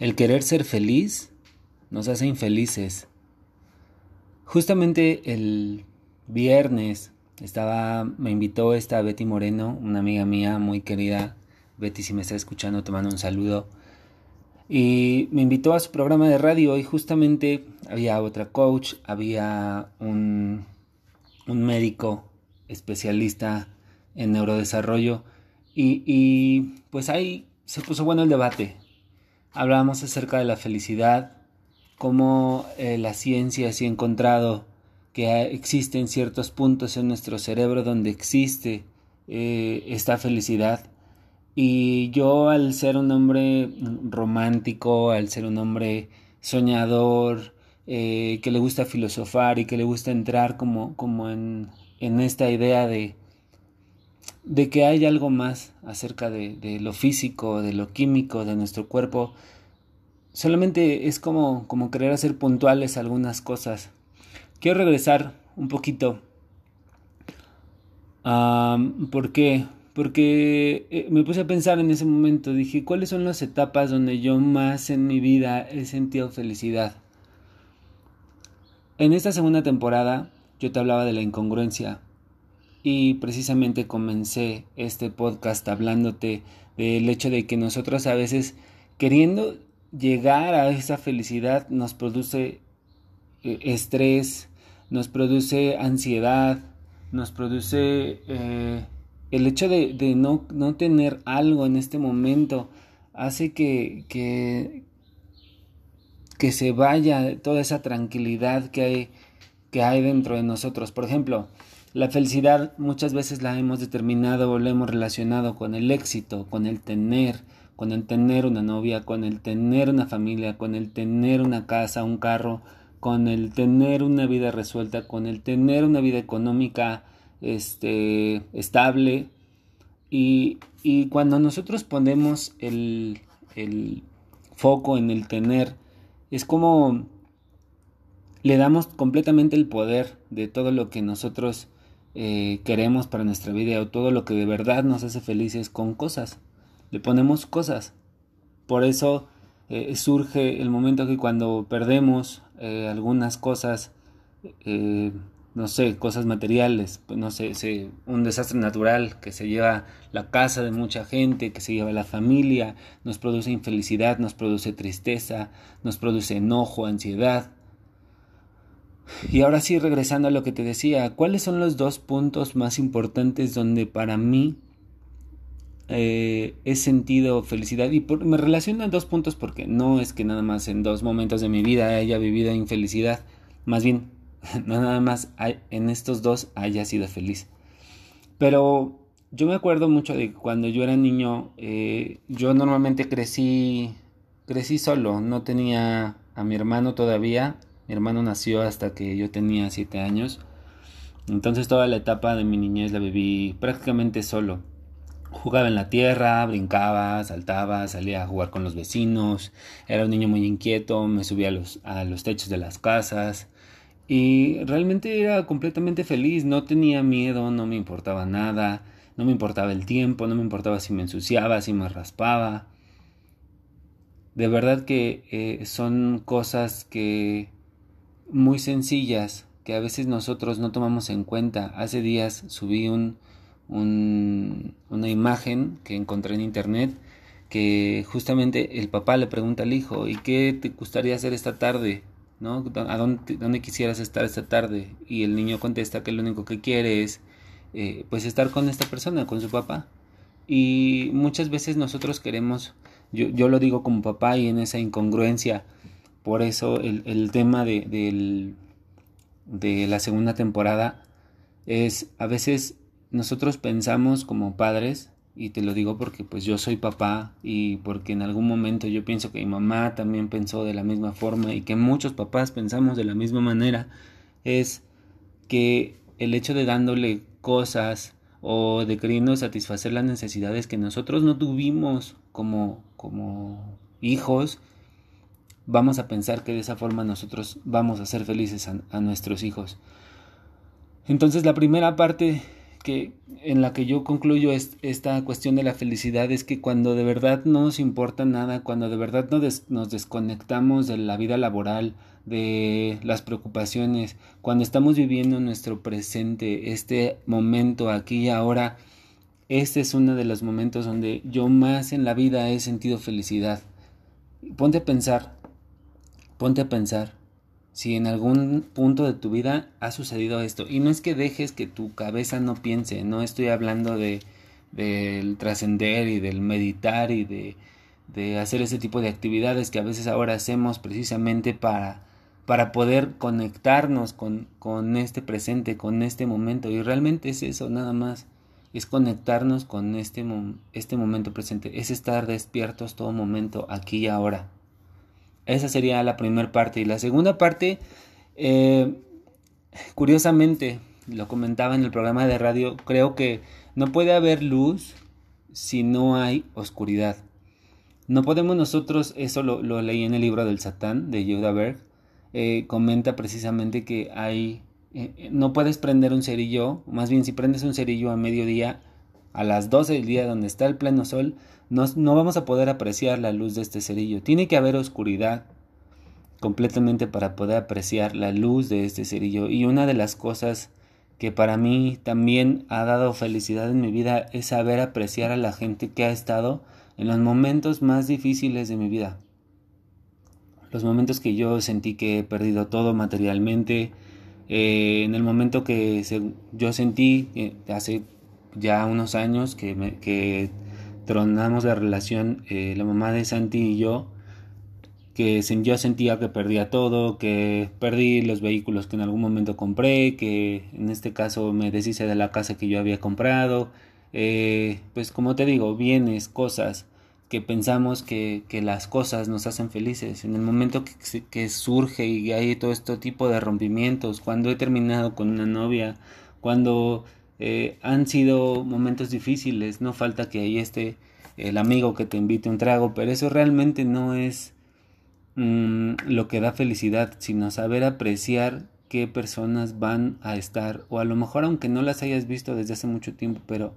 El querer ser feliz nos hace infelices. Justamente el viernes estaba, me invitó esta Betty Moreno, una amiga mía muy querida. Betty, si me está escuchando, te mando un saludo. Y me invitó a su programa de radio y justamente había otra coach, había un, un médico especialista en neurodesarrollo y, y pues ahí se puso bueno el debate. Hablábamos acerca de la felicidad, cómo eh, la ciencia se ha encontrado que existen ciertos puntos en nuestro cerebro donde existe eh, esta felicidad. Y yo al ser un hombre romántico, al ser un hombre soñador, eh, que le gusta filosofar y que le gusta entrar como, como en, en esta idea de, de que hay algo más acerca de, lo físico, de lo químico, de nuestro cuerpo. Solamente es como, como querer hacer puntuales algunas cosas. Quiero regresar un poquito. Um, ¿Por qué? Porque eh, me puse a pensar en ese momento. Dije, ¿cuáles son las etapas donde yo más en mi vida he sentido felicidad? En esta segunda temporada yo te hablaba de la incongruencia y precisamente comencé este podcast hablándote del hecho de que nosotros a veces queriendo llegar a esa felicidad nos produce eh, estrés, nos produce ansiedad, nos produce eh, el hecho de, de no, no, tener algo en este momento, hace que, que, que se vaya toda esa tranquilidad que hay, que hay dentro de nosotros. Por ejemplo, la felicidad muchas veces la hemos determinado o la hemos relacionado con el éxito, con el tener, con el tener una novia, con el tener una familia, con el tener una casa, un carro, con el tener una vida resuelta, con el tener una vida económica este, estable. Y, y cuando nosotros ponemos el, el foco en el tener, es como le damos completamente el poder de todo lo que nosotros eh, queremos para nuestra vida o todo lo que de verdad nos hace felices con cosas. Le ponemos cosas. Por eso eh, surge el momento que cuando perdemos eh, algunas cosas, no sé, cosas materiales, pues no sé, un desastre natural que se lleva la casa de mucha gente, que se lleva la familia, nos produce infelicidad, nos produce tristeza, nos produce enojo, ansiedad, y ahora sí, regresando a lo que te decía, ¿cuáles son los dos puntos más importantes donde para mí eh, he sentido felicidad? Y por, me relaciono a dos puntos porque no es que nada más en dos momentos de mi vida haya vivido infelicidad, más bien, no nada más en estos dos haya sido feliz. Pero yo me acuerdo mucho de cuando yo era niño, eh, yo normalmente crecí, crecí solo, no tenía a mi hermano todavía mi hermano nació hasta que yo tenía 7 años. Entonces toda la etapa de mi niñez la viví prácticamente solo. Jugaba en la tierra, brincaba, saltaba, salía a jugar con los vecinos. Era un niño muy inquieto, me subía a los, techos de las casas. Y realmente era completamente feliz, no tenía miedo, no me importaba nada, no me importaba el tiempo, no me importaba si me ensuciaba, si me raspaba. De verdad que eh, son cosas que muy sencillas que a veces nosotros no tomamos en cuenta. Hace días subí un, un, una imagen que encontré en internet que justamente el papá le pregunta al hijo, ¿y qué te gustaría hacer esta tarde? ¿No? ¿A dónde, dónde quisieras estar esta tarde? Y el niño contesta que lo único que quiere es eh, pues estar con esta persona, con su papá. Y muchas veces nosotros queremos, yo, yo lo digo como papá y en esa incongruencia, por eso el, el tema de, de la segunda temporada es a veces nosotros pensamos como padres y te lo digo porque pues yo soy papá y porque en algún momento yo pienso que mi mamá también pensó de la misma forma y que muchos papás pensamos de la misma manera es que el hecho de dándole cosas o de queriendo satisfacer las necesidades que nosotros no tuvimos como como hijos vamos a pensar que de esa forma nosotros vamos a ser felices a, nuestros hijos. Entonces la primera parte que en la que yo concluyo esta cuestión de la felicidad es que cuando de verdad no nos importa nada, cuando de verdad nos desconectamos de la vida laboral, de las preocupaciones, cuando estamos viviendo nuestro presente, este momento aquí y ahora, este es uno de los momentos donde yo más en la vida he sentido felicidad. Ponte a pensar, ponte a pensar si en algún punto de tu vida ha sucedido esto. Y no es que dejes que tu cabeza no piense, no estoy hablando de del trascender y del meditar y de, de hacer ese tipo de actividades que a veces ahora hacemos precisamente para para poder conectarnos con, con este presente, con este momento. Y realmente es eso, nada más. Es conectarnos con este, este momento presente. Es estar despiertos todo momento, aquí y ahora. Esa sería la primera parte. Y la segunda parte, eh, curiosamente, lo comentaba en el programa de radio, creo que no puede haber luz si no hay oscuridad. No podemos nosotros, eso lo, leí en el libro del Satán de Yehuda Berg, eh, comenta precisamente que hay, eh, no puedes prender un cerillo, más bien si prendes un cerillo a mediodía, a las 12 del día donde está el pleno sol, no, no vamos a poder apreciar la luz de este cerillo. Tiene que haber oscuridad completamente para poder apreciar la luz de este cerillo. Y una de las cosas que para mí también ha dado felicidad en mi vida es saber apreciar a la gente que ha estado en los momentos más difíciles de mi vida los momentos que yo sentí que he perdido todo materialmente, eh, en el momento que yo sentí eh, hace ya unos años que, que tronamos la relación, eh, la mamá de Santi y yo, que yo sentía que perdía todo, que perdí los vehículos que en algún momento compré, que en este caso me deshice de la casa que yo había comprado, pues como te digo, bienes, cosas, que pensamos que, que, las cosas nos hacen felices. En el momento que, que, surge y hay todo este tipo de rompimientos, cuando he terminado con una novia, cuando eh, han sido momentos difíciles, no falta que ahí esté el amigo que te invite un trago, pero eso realmente no es mm, lo que da felicidad, sino saber apreciar qué personas van a estar, o a lo mejor aunque no las hayas visto desde hace mucho tiempo, pero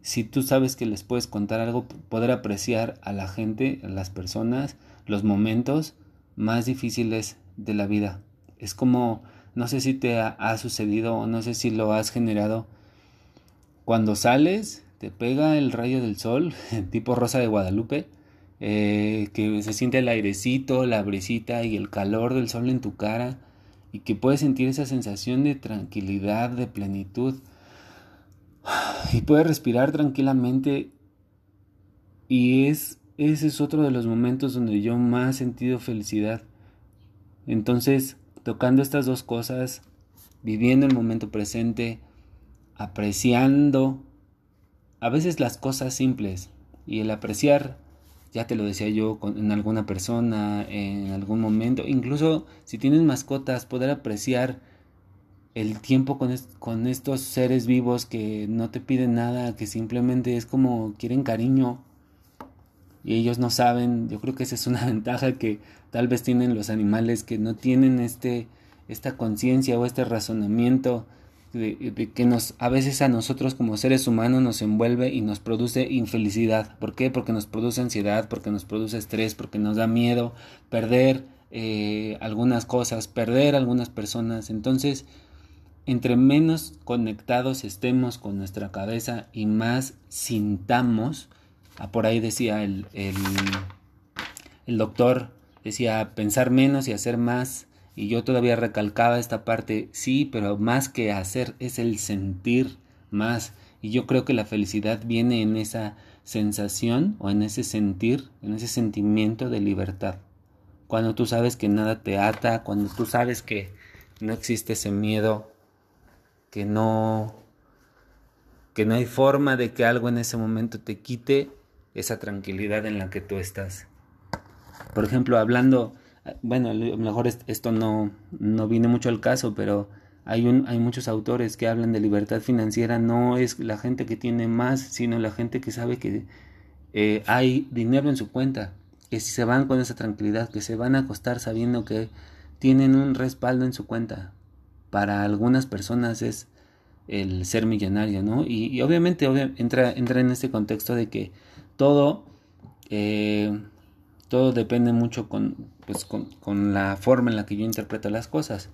si tú sabes que les puedes contar algo, poder apreciar a la gente, a las personas, los momentos más difíciles de la vida. Es como, no sé si te ha, sucedido o no sé si lo has generado. Cuando sales, te pega el rayo del sol, tipo rosa de Guadalupe, eh, que se siente el airecito, la brisita y el calor del sol en tu cara, y que puedes sentir esa sensación de tranquilidad, de plenitud y puedes respirar tranquilamente y es ese es otro de los momentos donde yo más he sentido felicidad. Entonces, tocando estas dos cosas, viviendo el momento presente, apreciando a veces las cosas simples y el apreciar, ya te lo decía yo en alguna persona, en algún momento, incluso si tienes mascotas, poder apreciar el tiempo con, con estos seres vivos que no te piden nada, que simplemente es como quieren cariño y ellos no saben, yo creo que esa es una ventaja que tal vez tienen los animales que no tienen este esta conciencia o este razonamiento de, que nos a veces a nosotros como seres humanos nos envuelve y nos produce infelicidad. ¿Por qué? Porque nos produce ansiedad, porque nos produce estrés, porque nos da miedo perder eh, algunas cosas, perder algunas personas. Entonces, entre menos conectados estemos con nuestra cabeza y más sintamos, ah, por ahí decía el, el, el, doctor, decía pensar menos y hacer más, y yo todavía recalcaba esta parte, sí, pero más que hacer es el sentir más, y yo creo que la felicidad viene en esa sensación o en ese sentir, en ese sentimiento de libertad. Cuando tú sabes que nada te ata, cuando tú sabes que no existe ese miedo que no que no hay forma de que algo en ese momento te quite esa tranquilidad en la que tú estás. Por ejemplo, hablando, bueno, a lo mejor esto no, no viene mucho al caso, pero hay, un, hay muchos autores que hablan de libertad financiera, no es la gente que tiene más, sino la gente que sabe que eh, hay dinero en su cuenta, que si se van con esa tranquilidad, que se van a acostar sabiendo que tienen un respaldo en su cuenta, para algunas personas es, el ser millonario, ¿no? Y, obviamente entra, entra en este contexto de que todo, eh, todo depende mucho con, pues, con, con, la forma en la que yo interpreto las cosas.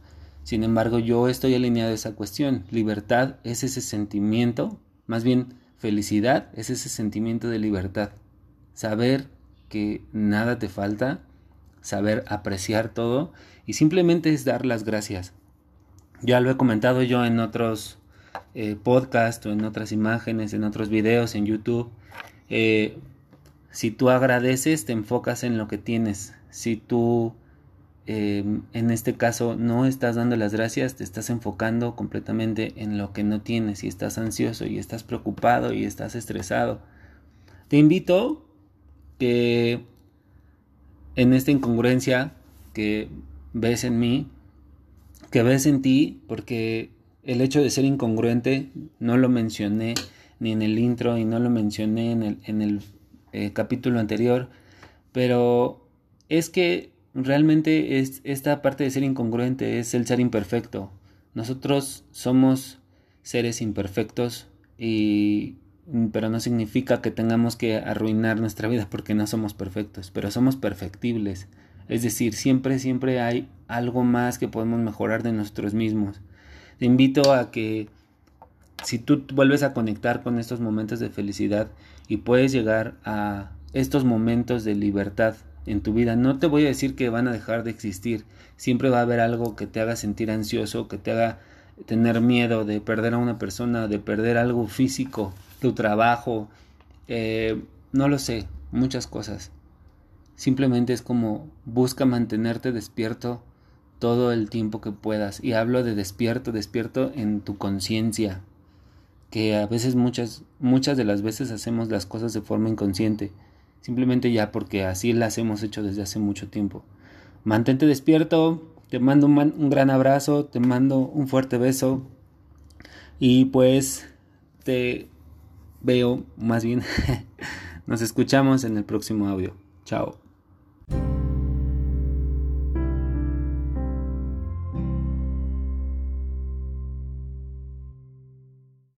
Sin embargo, yo estoy alineado a esa cuestión. Libertad es ese sentimiento, más bien felicidad es ese sentimiento de libertad. Saber que nada te falta, saber apreciar todo y simplemente es dar las gracias. Ya lo he comentado yo en otros eh, podcasts o en otras imágenes, en otros videos, en YouTube. Eh, si tú agradeces, te enfocas en lo que tienes. Si tú, eh, en este caso, no estás dando las gracias, te estás enfocando completamente en lo que no tienes y estás ansioso y estás preocupado y estás estresado. Te invito que en esta incongruencia que ves en mí, que ves en ti, porque el hecho de ser incongruente no lo mencioné ni en el intro y no lo mencioné en el, en el eh, capítulo anterior, pero es que realmente es, esta parte de ser incongruente es el ser imperfecto. Nosotros somos seres imperfectos y pero no significa que tengamos que arruinar nuestra vida porque no somos perfectos, pero somos perfectibles. Es decir, siempre, siempre hay algo más que podemos mejorar de nosotros mismos. Te invito a que si tú vuelves a conectar con estos momentos de felicidad y puedes llegar a estos momentos de libertad en tu vida, no te voy a decir que van a dejar de existir. Siempre va a haber algo que te haga sentir ansioso, que te haga tener miedo de perder a una persona, de perder algo físico, tu trabajo, eh, no lo sé, muchas cosas. Simplemente es como busca mantenerte despierto todo el tiempo que puedas. Y hablo de despierto, despierto en tu conciencia. Que a veces muchas, muchas de las veces hacemos las cosas de forma inconsciente. Simplemente ya porque así las hemos hecho desde hace mucho tiempo. Mantente despierto. Te mando un, un gran abrazo. Te mando un fuerte beso. Y pues te veo, más bien, nos escuchamos en el próximo audio. Chao.